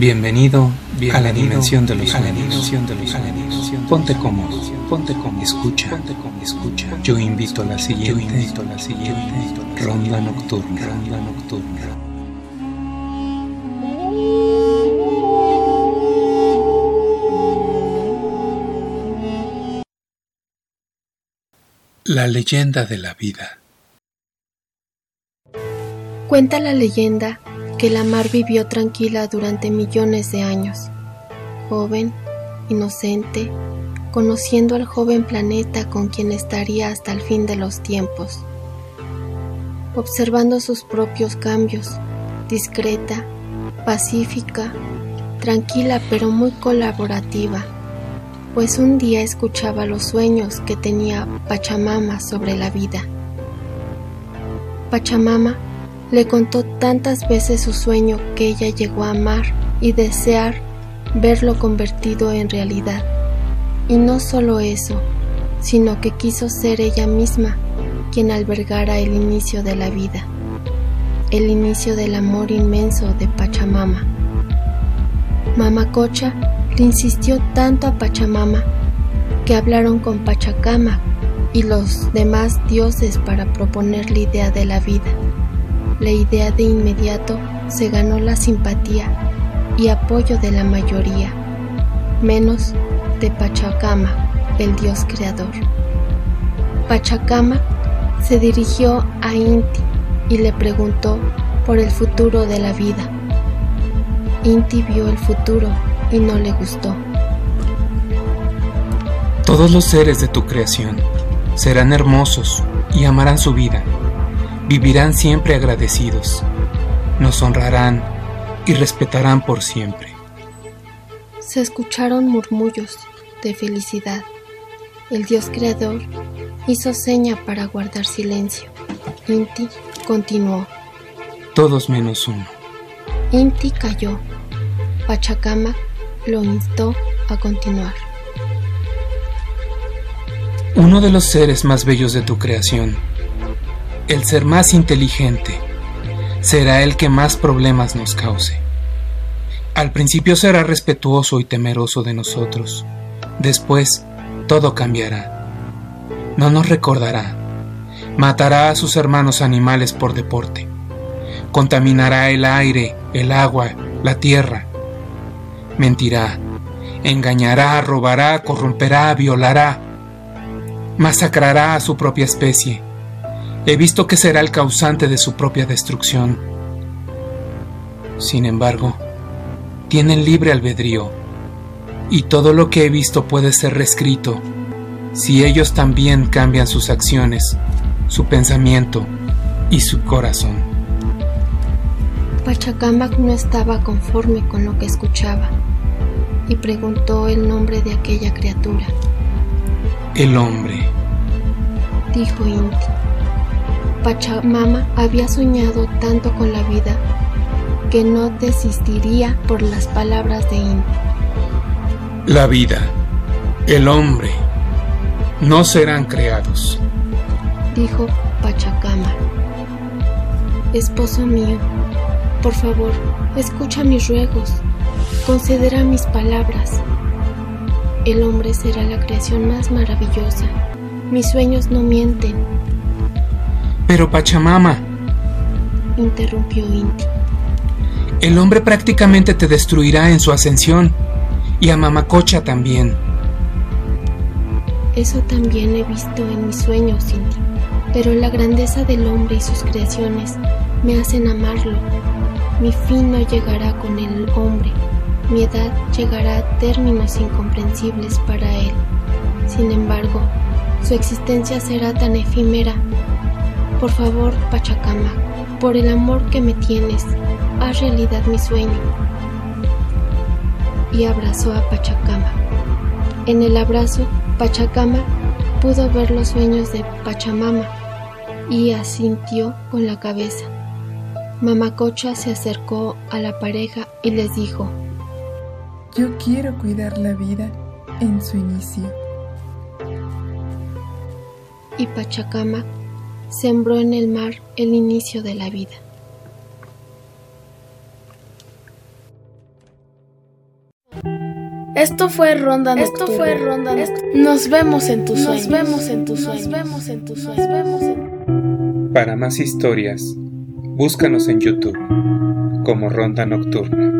Bienvenido, a la dimensión de los sueños. Ponte cómodo, ponte cómodo, escucha, ponte cómodo, escucha. Yo invito a la siguiente, yo invito a la siguiente ronda nocturna, ronda nocturna. La leyenda de la vida. Cuenta la leyenda que la mar vivió tranquila durante millones de años, joven, inocente, conociendo al joven planeta con quien estaría hasta el fin de los tiempos, observando sus propios cambios, discreta, pacífica, tranquila pero muy colaborativa, pues un día escuchaba los sueños que tenía Pachamama sobre la vida. Pachamama le contó tantas veces su sueño que ella llegó a amar y desear verlo convertido en realidad. Y no solo eso, sino que quiso ser ella misma quien albergara el inicio de la vida, el inicio del amor inmenso de Pachamama. Mamacocha le insistió tanto a Pachamama que hablaron con Pachacama y los demás dioses para proponer la idea de la vida la idea de inmediato se ganó la simpatía y apoyo de la mayoría, menos de Pachacama, el dios creador. Pachacama se dirigió a Inti y le preguntó por el futuro de la vida. Inti vio el futuro y no le gustó. Todos los seres de tu creación serán hermosos y amarán su vida vivirán siempre agradecidos, nos honrarán y respetarán por siempre. Se escucharon murmullos de felicidad. El Dios Creador hizo seña para guardar silencio. Inti continuó. Todos menos uno. Inti cayó. Pachacama lo instó a continuar. Uno de los seres más bellos de tu creación el ser más inteligente será el que más problemas nos cause. Al principio será respetuoso y temeroso de nosotros. Después, todo cambiará. No nos recordará. Matará a sus hermanos animales por deporte. Contaminará el aire, el agua, la tierra. Mentirá. Engañará, robará, corromperá, violará. Masacrará a su propia especie He visto que será el causante de su propia destrucción. Sin embargo, tienen libre albedrío, y todo lo que he visto puede ser reescrito si ellos también cambian sus acciones, su pensamiento y su corazón. Pachacamac no estaba conforme con lo que escuchaba y preguntó el nombre de aquella criatura. El hombre, dijo Inti. Pachamama había soñado tanto con la vida que no desistiría por las palabras de Inti. La vida, el hombre, no serán creados, dijo Pachacama. Esposo mío, por favor, escucha mis ruegos, considera mis palabras. El hombre será la creación más maravillosa. Mis sueños no mienten pero Pachamama, interrumpió Inti. El hombre prácticamente te destruirá en su ascensión, y a Mamacocha también. Eso también he visto en mis sueños, Inti. Pero la grandeza del hombre y sus creaciones me hacen amarlo. Mi fin no llegará con el hombre. Mi edad llegará a términos incomprensibles para él. Sin embargo, su existencia será tan efímera por favor, Pachacama, por el amor que me tienes, haz realidad mi sueño. Y abrazó a Pachacama. En el abrazo, Pachacama pudo ver los sueños de Pachamama y asintió con la cabeza. Mamacocha se acercó a la pareja y les dijo, Yo quiero cuidar la vida en su inicio. Y Pachacama sembró en el mar el inicio de la vida. Esto fue Ronda Nocturna. Esto fue Ronda Nos vemos en tus sueños. Nos vemos en tus sueños. Nos vemos en tus sueños. Nos vemos en... Para más historias, búscanos en YouTube como Ronda Nocturna.